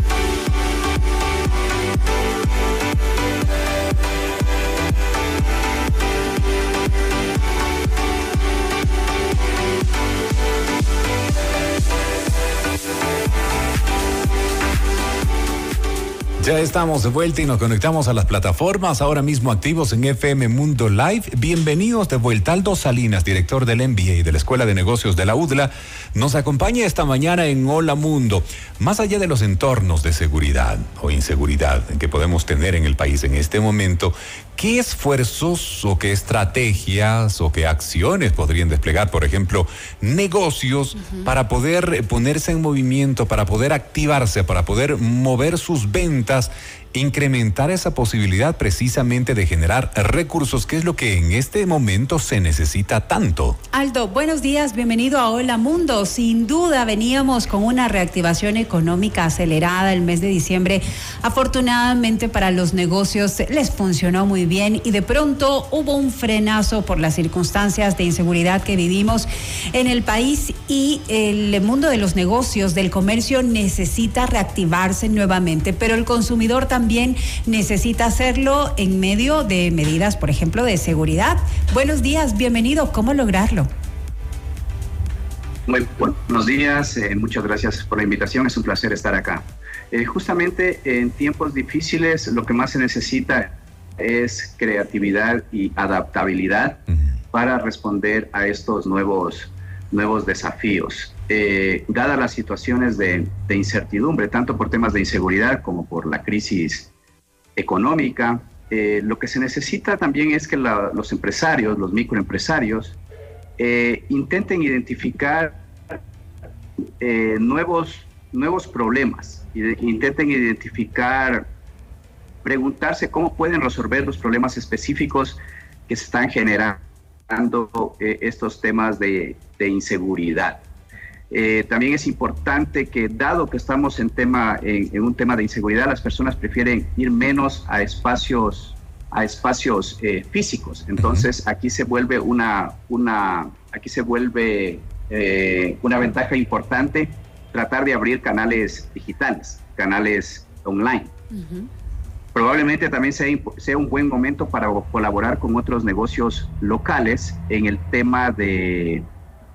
Thank you. Ya estamos de vuelta y nos conectamos a las plataformas ahora mismo activos en FM Mundo Live. Bienvenidos de vuelta Aldo Salinas, director del MBA de la Escuela de Negocios de la UDLA. Nos acompaña esta mañana en Hola Mundo. Más allá de los entornos de seguridad o inseguridad que podemos tener en el país en este momento, ¿Qué esfuerzos o qué estrategias o qué acciones podrían desplegar, por ejemplo, negocios para poder ponerse en movimiento, para poder activarse, para poder mover sus ventas incrementar esa posibilidad precisamente de generar recursos, que es lo que en este momento se necesita tanto. Aldo, buenos días, bienvenido a Hola Mundo. Sin duda veníamos con una reactivación económica acelerada el mes de diciembre. Afortunadamente para los negocios les funcionó muy bien y de pronto hubo un frenazo por las circunstancias de inseguridad que vivimos en el país y el mundo de los negocios, del comercio necesita reactivarse nuevamente, pero el consumidor también también necesita hacerlo en medio de medidas, por ejemplo, de seguridad. Buenos días, bienvenido. ¿Cómo lograrlo? Muy buenos días, eh, muchas gracias por la invitación, es un placer estar acá. Eh, justamente en tiempos difíciles lo que más se necesita es creatividad y adaptabilidad para responder a estos nuevos, nuevos desafíos. Eh, dadas las situaciones de, incertidumbre, tanto por temas de inseguridad como por la crisis económica, eh, lo que se necesita también es que los empresarios, los microempresarios, eh, intenten identificar nuevos, nuevos problemas, intenten identificar, preguntarse cómo pueden resolver los problemas específicos que se están generando estos temas de inseguridad. Eh, también es importante que, dado que estamos en, tema, en, un tema de inseguridad, las personas prefieren ir menos a espacios, a espacios eh, físicos. Entonces, aquí se vuelve una, una, aquí se vuelve eh, una ventaja importante tratar de abrir canales digitales, canales online. Probablemente también sea, sea un buen momento para colaborar con otros negocios locales en el tema de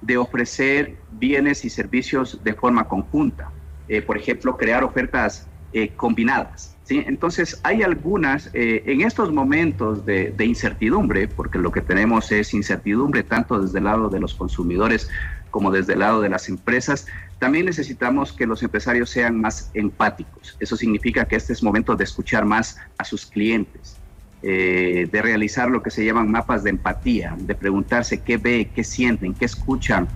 de ofrecer bienes y servicios de forma conjunta. Eh, por ejemplo, crear ofertas eh, combinadas. ¿sí? Entonces, hay algunas, eh, en estos momentos de, incertidumbre, porque lo que tenemos es incertidumbre tanto desde el lado de los consumidores como desde el lado de las empresas, también necesitamos que los empresarios sean más empáticos. Eso significa que este es momento de escuchar más a sus clientes, de realizar lo que se llaman mapas de empatía, de preguntarse qué ve, qué sienten, qué escuchan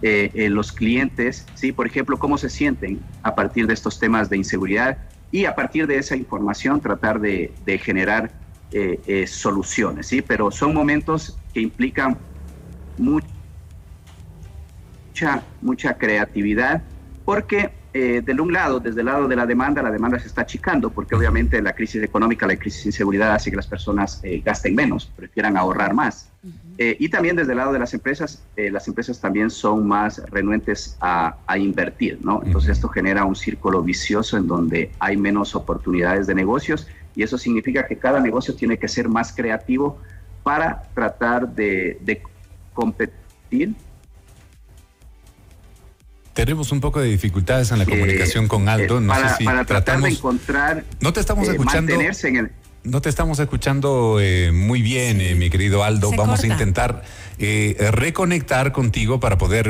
eh, eh, los clientes, ¿sí? por ejemplo, cómo se sienten a partir de estos temas de inseguridad y a partir de esa información tratar de, generar eh, soluciones. ¿sí? Pero son momentos que implican mucha, mucha creatividad porque eh, del un lado, desde el lado de la demanda, la demanda se está achicando porque obviamente la crisis económica, la crisis de inseguridad hace que las personas eh, gasten menos, prefieran ahorrar más. Eh, y también desde el lado de las empresas, las empresas también son más renuentes a, invertir, ¿no? Entonces esto genera un círculo vicioso en donde hay menos oportunidades de negocios y eso significa que cada negocio tiene que ser más creativo para tratar de, de competir tenemos un poco de dificultades en la comunicación con Aldo. No para, sé si para tratar de encontrar. No te estamos eh, escuchando. Mantenerse en el, no te estamos escuchando eh, muy bien, eh, mi querido Aldo. Vamos a intentar eh, reconectar contigo para poder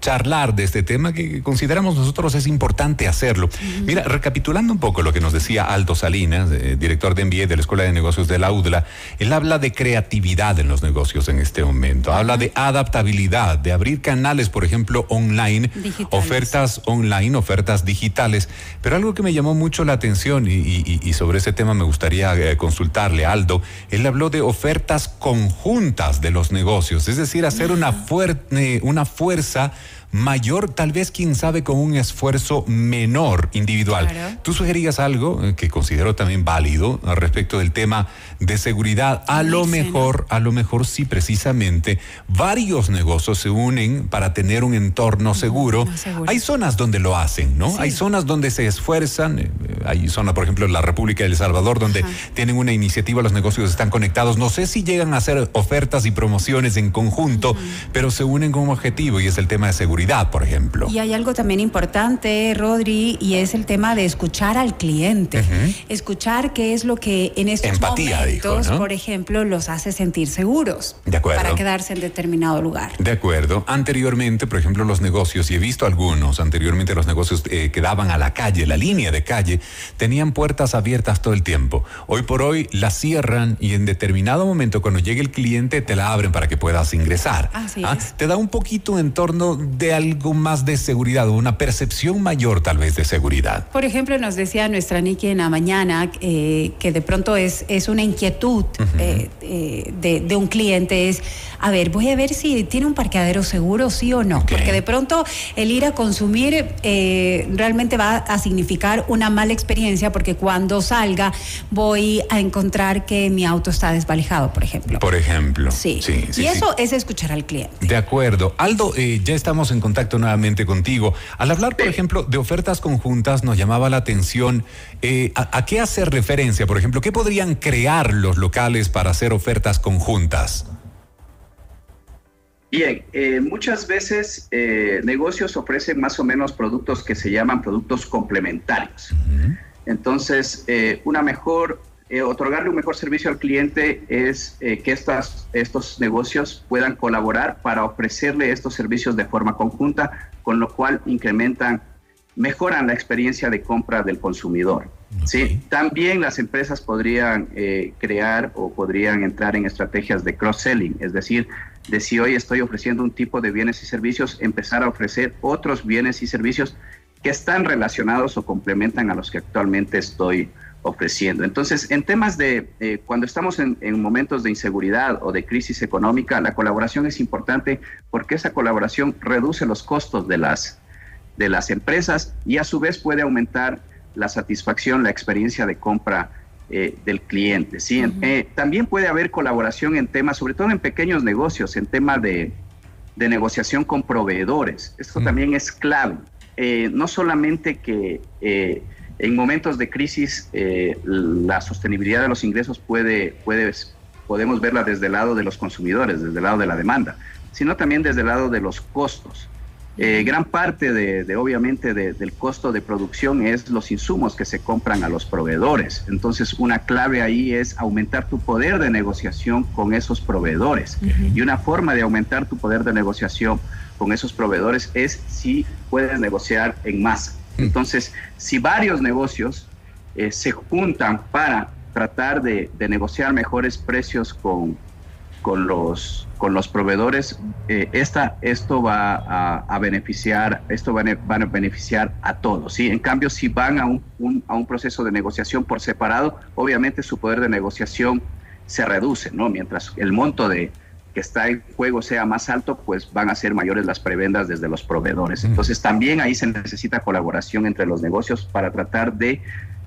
charlar de este tema que consideramos nosotros es importante hacerlo. Mira, recapitulando un poco lo que nos decía Aldo Salinas, director de MBA de la Escuela de Negocios de la UDLA, él habla de creatividad en los negocios en este momento, habla de adaptabilidad, de abrir canales, por ejemplo, online, ofertas online, ofertas digitales. Pero algo que me llamó mucho la atención y sobre ese tema me gustaría eh, consultarle, Aldo. Él habló de ofertas conjuntas de los negocios, es decir, hacer una, fuerte, una fuerza mayor, tal vez quién sabe con un esfuerzo menor individual. Tú sugerías algo eh, que considero también válido respecto del tema de seguridad. A lo mejor, a lo mejor sí precisamente varios negocios se unen para tener un entorno seguro. Hay zonas donde lo hacen, ¿no? Hay zonas donde se esfuerzan. Eh, hay zonas, por ejemplo, en la República de El Salvador donde tienen una iniciativa, los negocios están conectados. No sé si llegan a hacer ofertas y promociones en conjunto, pero se unen con un objetivo y es el tema de seguridad, por ejemplo. Y hay algo también importante, Rodri, y es el tema de escuchar al cliente. Escuchar qué es lo que en estos Empatía, momentos, por ejemplo, los hace sentir seguros. De acuerdo. Para quedarse en determinado lugar. De acuerdo. Anteriormente, por ejemplo, los negocios, y he visto algunos, anteriormente los negocios eh, que daban a la calle, la línea de calle, tenían puertas abiertas todo el tiempo. Hoy por hoy las cierran y en determinado momento, cuando llegue el cliente, te la abren para que puedas ingresar. Así ¿Ah? Te da un poquito un entorno de algo más de seguridad o una percepción mayor tal vez de seguridad. Por ejemplo, nos decía nuestra Niki en la mañana eh, que de pronto es, es una inquietud eh, eh, de, un cliente, es, a ver, voy a ver si tiene un parqueadero seguro, sí o no, porque de pronto el ir a consumir realmente va a significar una mala experiencia porque cuando salga voy a encontrar que mi auto está desvalijado, por ejemplo. Por ejemplo. Sí. sí, y eso es escuchar al cliente. De acuerdo. Aldo, ya estamos en contacto nuevamente contigo. Al hablar, por ejemplo, de ofertas conjuntas, nos llamaba la atención eh, a, qué hacer referencia, por ejemplo, qué podrían crear los locales para hacer ofertas conjuntas. Bien, eh, muchas veces negocios ofrecen más o menos productos que se llaman productos complementarios. Entonces, una mejor eh, otorgarle un mejor servicio al cliente es eh, que estas, estos negocios puedan colaborar para ofrecerle estos servicios de forma conjunta, con lo cual incrementan, mejoran la experiencia de compra del consumidor. ¿sí? También las empresas podrían eh, crear o podrían entrar en estrategias de cross-selling, es decir, de si hoy estoy ofreciendo un tipo de bienes y servicios, empezar a ofrecer otros bienes y servicios que están relacionados o complementan a los que actualmente estoy ofreciendo. Entonces, en temas de eh, cuando estamos en, momentos de inseguridad o de crisis económica, la colaboración es importante porque esa colaboración reduce los costos de las, de las empresas y a su vez puede aumentar la satisfacción, la experiencia de compra eh, del cliente. ¿sí? Eh, también puede haber colaboración en temas, sobre todo en pequeños negocios, en temas de, de negociación con proveedores. Esto también es clave. no solamente que en momentos de crisis, eh, la sostenibilidad de los ingresos puede, puede, podemos verla desde el lado de los consumidores, desde el lado de la demanda, sino también desde el lado de los costos. Eh, gran parte de, obviamente, del costo de producción es los insumos que se compran a los proveedores. Entonces, una clave ahí es aumentar tu poder de negociación con esos proveedores. Y una forma de aumentar tu poder de negociación con esos proveedores es si puedes negociar en masa. Entonces, si varios negocios eh, se juntan para tratar de, negociar mejores precios con, los, proveedores, eh, esta, esto va a, beneficiar, esto va a, beneficiar a todos. ¿sí? En cambio, si van a un, a un proceso de negociación por separado, obviamente su poder de negociación se reduce, ¿no? Mientras el monto de, que está en juego sea más alto, pues van a ser mayores las prebendas desde los proveedores. Entonces también ahí se necesita colaboración entre los negocios para tratar de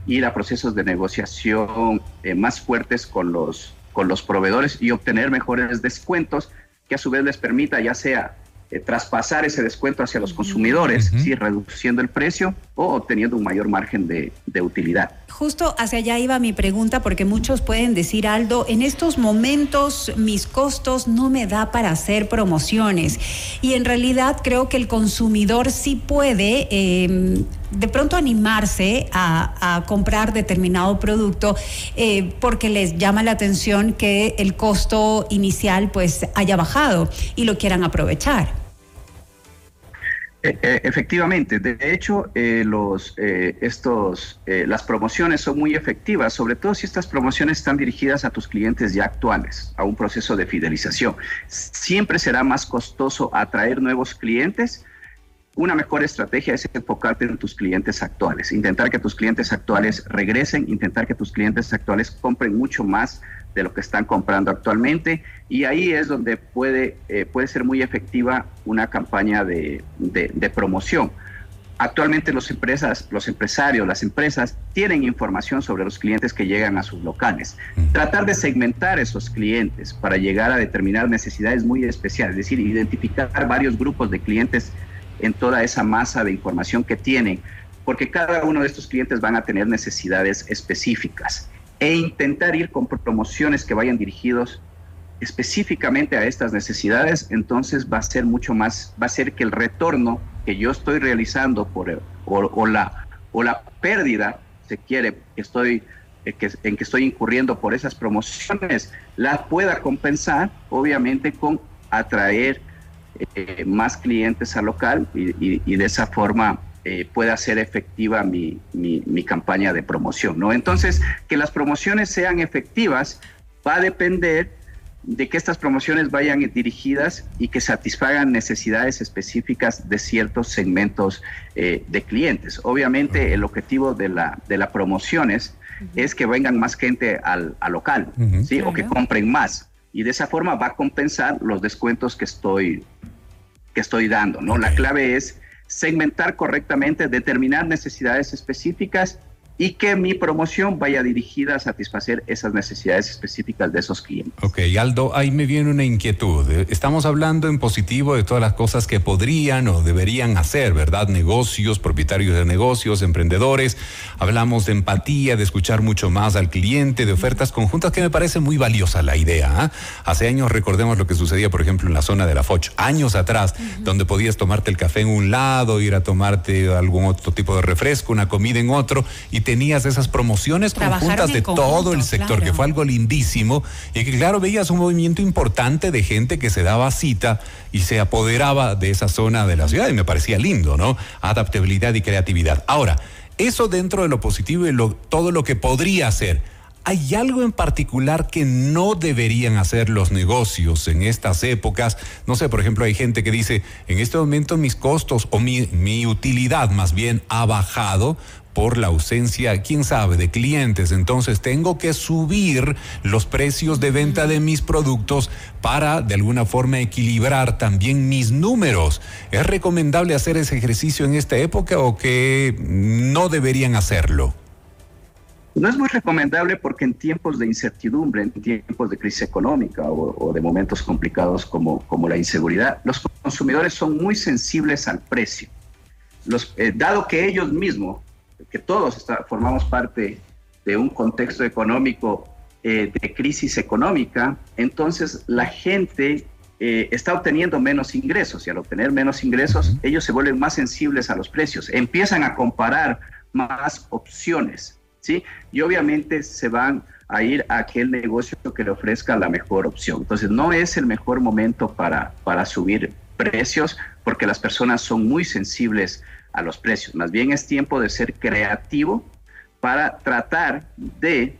ir a procesos de negociación eh, más fuertes con los, con los proveedores y obtener mejores descuentos que a su vez les permita ya sea eh, traspasar ese descuento hacia los consumidores, reduciendo el precio o obteniendo un mayor margen de, de, utilidad. Justo hacia allá iba mi pregunta, porque muchos pueden decir, Aldo, en estos momentos mis costos no me da para hacer promociones. Y en realidad creo que el consumidor sí puede em, de pronto animarse a, comprar determinado producto eh, porque les llama la atención que el costo inicial pues haya bajado y lo quieran aprovechar. Eh, eh, efectivamente, de hecho, eh, los, estos, las promociones son muy efectivas, sobre todo si estas promociones están dirigidas a tus clientes ya actuales, a un proceso de fidelización. Siempre será más costoso atraer nuevos clientes. Una mejor estrategia es enfocarte en tus clientes actuales, intentar que tus clientes actuales regresen, intentar que tus clientes actuales compren mucho más de lo que están comprando actualmente y ahí es donde puede, eh, puede ser muy efectiva una campaña de, de, promoción. Actualmente los, empresas, los empresarios, las empresas tienen información sobre los clientes que llegan a sus locales. Tratar de segmentar esos clientes para llegar a determinar necesidades muy especiales, es decir, identificar varios grupos de clientes en toda esa masa de información que tienen, porque cada uno de estos clientes van a tener necesidades específicas e intentar ir con promociones que vayan dirigidos específicamente a estas necesidades, entonces va a ser mucho más, va a ser que el retorno que yo estoy realizando por, o, la, o la pérdida, se quiere, que estoy, eh, que, en que estoy incurriendo por esas promociones, la pueda compensar, obviamente, con atraer eh, más clientes al local y, de esa forma eh, pueda ser efectiva mi, mi, mi, campaña de promoción. ¿no? Entonces, que las promociones sean efectivas va a depender de que estas promociones vayan dirigidas y que satisfagan necesidades específicas de ciertos segmentos eh, de clientes. Obviamente el objetivo de la, de la promociones es que vengan más gente al, local, ¿sí? O que compren más. Y de esa forma va a compensar los descuentos que estoy, que estoy dando, ¿no? La clave es segmentar correctamente, determinar necesidades específicas y que mi promoción vaya dirigida a satisfacer esas necesidades específicas de esos clientes. Ok, Aldo, ahí me viene una inquietud. Estamos hablando en positivo de todas las cosas que podrían o deberían hacer, ¿verdad? Negocios, propietarios de negocios, emprendedores. Hablamos de empatía, de escuchar mucho más al cliente, de ofertas conjuntas, que me parece muy valiosa la idea. ¿ah? Hace años recordemos lo que sucedía, por ejemplo, en la zona de la Foch, años atrás, donde podías tomarte el café en un lado, ir a tomarte algún otro tipo de refresco, una comida en otro, y te tenías esas promociones conjuntas de todo el sector, que fue algo lindísimo, y que claro, veías un movimiento importante de gente que se daba cita y se apoderaba de esa zona de la ciudad, y me parecía lindo, ¿no? Adaptabilidad y creatividad. Ahora, eso dentro de lo positivo y lo, todo lo que podría hacer. ¿Hay algo en particular que no deberían hacer los negocios en estas épocas? No sé, por ejemplo, hay gente que dice, en este momento mis costos o mi, mi utilidad más bien ha bajado por la ausencia, quién sabe, de clientes. Entonces tengo que subir los precios de venta de mis productos para de alguna forma equilibrar también mis números. ¿Es recomendable hacer ese ejercicio en esta época o que no deberían hacerlo? No es muy recomendable porque en tiempos de incertidumbre, en tiempos de crisis económica o, de momentos complicados como, como la inseguridad, los consumidores son muy sensibles al precio. Eh, dado que ellos mismos que todos formamos parte de un contexto económico eh, de crisis económica, entonces la gente eh, está obteniendo menos ingresos y al obtener menos ingresos ellos se vuelven más sensibles a los precios, empiezan a comparar más opciones, ¿sí? Y obviamente se van a ir a aquel negocio que le ofrezca la mejor opción. Entonces no es el mejor momento para, para subir precios porque las personas son muy sensibles a los precios. Más bien es tiempo de ser creativo para tratar de,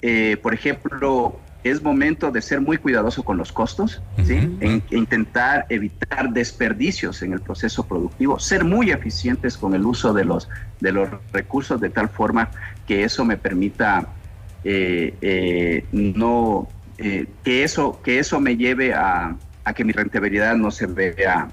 eh, por ejemplo, es momento de ser muy cuidadoso con los costos, en, intentar evitar desperdicios en el proceso productivo, ser muy eficientes con el uso de los, de los recursos de tal forma que eso me permita eh, eh, no que eso que eso me lleve a, a que mi rentabilidad no se vea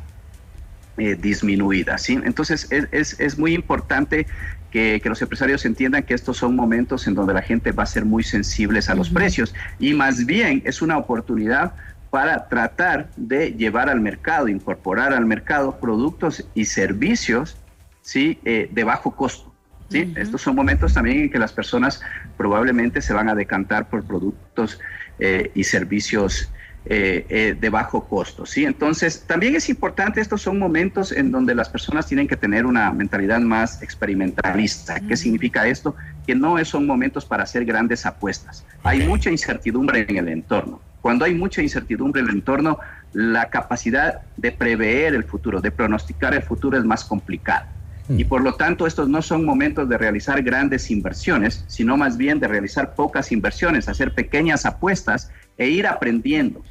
eh, disminuida. ¿sí? Entonces es, es, muy importante que, que, los empresarios entiendan que estos son momentos en donde la gente va a ser muy sensibles a los precios y más bien es una oportunidad para tratar de llevar al mercado, incorporar al mercado productos y servicios ¿sí? Eh, de bajo costo. ¿sí? Estos son momentos también en que las personas probablemente se van a decantar por productos eh, y servicios eh, eh, de bajo costo. ¿sí? Entonces, también es importante, estos son momentos en donde las personas tienen que tener una mentalidad más experimentalista. ¿Qué significa esto? Que no son momentos para hacer grandes apuestas. Hay mucha incertidumbre en el entorno. Cuando hay mucha incertidumbre en el entorno, la capacidad de prever el futuro, de pronosticar el futuro es más complicada. Y por lo tanto, estos no son momentos de realizar grandes inversiones, sino más bien de realizar pocas inversiones, hacer pequeñas apuestas e ir aprendiendo.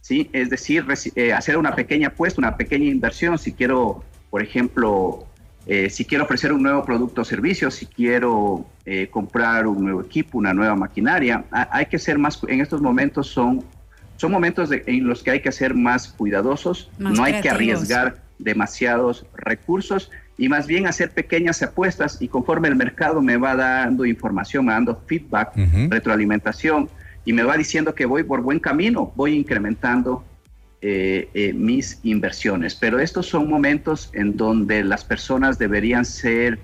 ¿sí? Es decir, eh, hacer una pequeña apuesta, una pequeña inversión. Si quiero, por ejemplo, eh, si quiero ofrecer un nuevo producto o servicio, si quiero eh, comprar un nuevo equipo, una nueva maquinaria, hay que ser más, en estos momentos son, son momentos en los que hay que ser más cuidadosos, no hay que arriesgar demasiados recursos y más bien hacer pequeñas apuestas y conforme el mercado me va dando información, me va dando feedback, retroalimentación y me va diciendo que voy por buen camino, voy incrementando eh, eh, mis inversiones. Pero estos son momentos en donde las personas deberían ser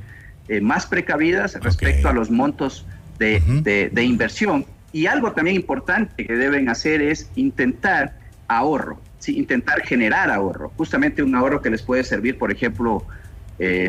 eh, más precavidas respecto a los montos de, de, inversión. Y algo también importante que deben hacer es intentar ahorro, ¿sí? intentar generar ahorro, justamente un ahorro que les puede servir, por ejemplo,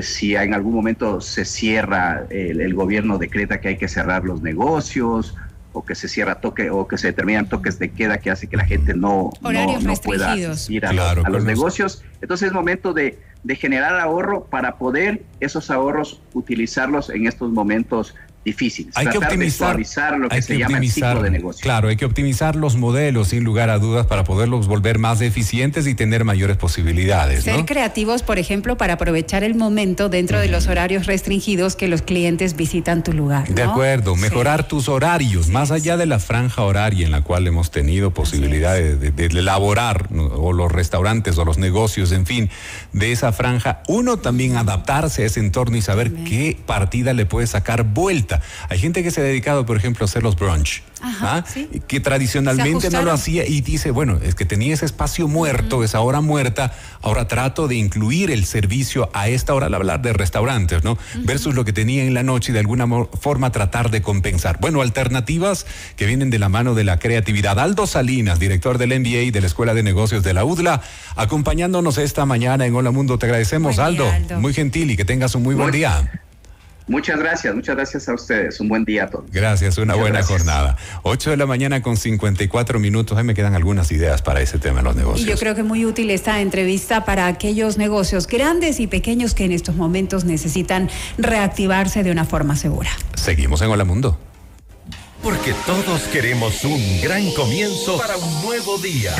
si en algún momento se cierra, el, el, gobierno decreta que hay que cerrar los negocios o que se cierra toque o que se determinan toques de queda que hace que la gente no, no, pueda ir a, los negocios. Entonces es momento de, de generar ahorro para poder esos ahorros utilizarlos en estos momentos difícil. Hay que optimizar, lo que, se llama el ciclo de negocio. Claro, hay que optimizar los modelos sin lugar a dudas para poderlos volver más eficientes y tener mayores posibilidades. Ser creativos, por ejemplo, para aprovechar el momento dentro de los horarios restringidos que los clientes visitan tu lugar. De acuerdo, mejorar tus horarios, más allá de la franja horaria en la cual hemos tenido posibilidades de, de, elaborar, o los restaurantes o los negocios, en fin, de esa franja, uno también adaptarse a ese entorno y saber qué partida le puede sacar vuelta hay gente que se ha dedicado, por ejemplo, a hacer los brunch, ¿ah? que tradicionalmente no lo hacía y dice, bueno, es que tenía ese espacio muerto, esa hora muerta, ahora trato de incluir el servicio a esta hora al hablar de restaurantes, ¿no? Versus lo que tenía en la noche y de alguna forma tratar de compensar. Bueno, alternativas que vienen de la mano de la creatividad. Aldo Salinas, director del MBA y de la Escuela de Negocios de la UDLA, acompañándonos esta mañana en Hola Mundo. Te agradecemos, Aldo. Muy gentil y que tengas un muy buen día. Muchas gracias, muchas gracias a ustedes. Un buen día a todos. Gracias, una buena jornada. 8 de la mañana con 54 minutos. Ahí me quedan algunas ideas para ese tema de los negocios. Y yo creo que muy útil esta entrevista para aquellos negocios grandes y pequeños que en estos momentos necesitan reactivarse de una forma segura. Seguimos en Hola Mundo. Porque todos queremos un gran comienzo para un nuevo día.